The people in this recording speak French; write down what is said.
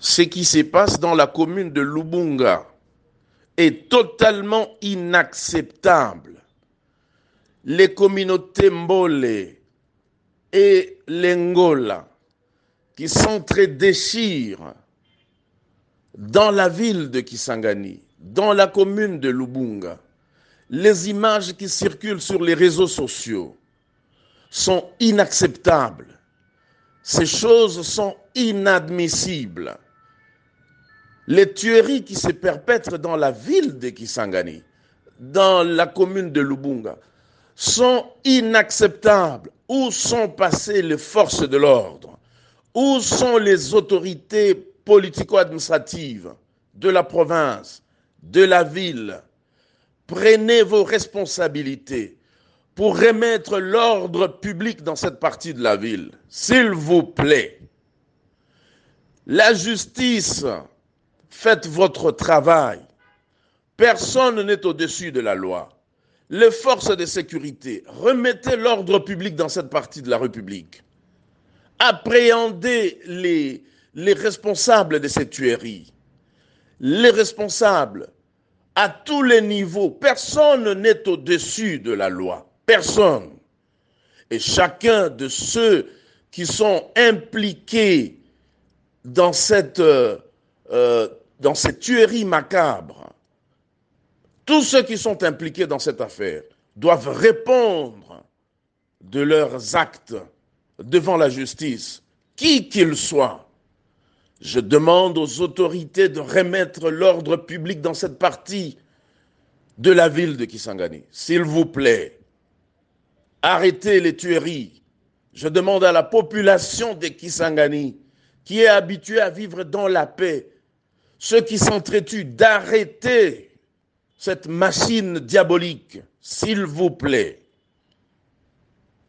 ce qui se passe dans la commune de Lubunga est totalement inacceptable. Les communautés Mbole et Lengola qui s'entre-déchirent dans la ville de Kisangani, dans la commune de Lubunga, les images qui circulent sur les réseaux sociaux sont inacceptables. Ces choses sont inadmissibles. Les tueries qui se perpètrent dans la ville de Kisangani, dans la commune de Lubunga, sont inacceptables. Où sont passées les forces de l'ordre? Où sont les autorités politico-administratives de la province, de la ville? Prenez vos responsabilités pour remettre l'ordre public dans cette partie de la ville. S'il vous plaît. La justice, faites votre travail. Personne n'est au-dessus de la loi. Les forces de sécurité, remettez l'ordre public dans cette partie de la République. Appréhendez les, les responsables de ces tueries. Les responsables à tous les niveaux. Personne n'est au-dessus de la loi. Personne. Et chacun de ceux qui sont impliqués dans cette, euh, euh, dans cette tuerie macabre, tous ceux qui sont impliqués dans cette affaire doivent répondre de leurs actes devant la justice, qui qu'ils soient. Je demande aux autorités de remettre l'ordre public dans cette partie de la ville de Kisangani. S'il vous plaît, arrêtez les tueries. Je demande à la population de Kisangani, qui est habituée à vivre dans la paix, ceux qui s'entretuent, d'arrêter cette machine diabolique, s'il vous plaît.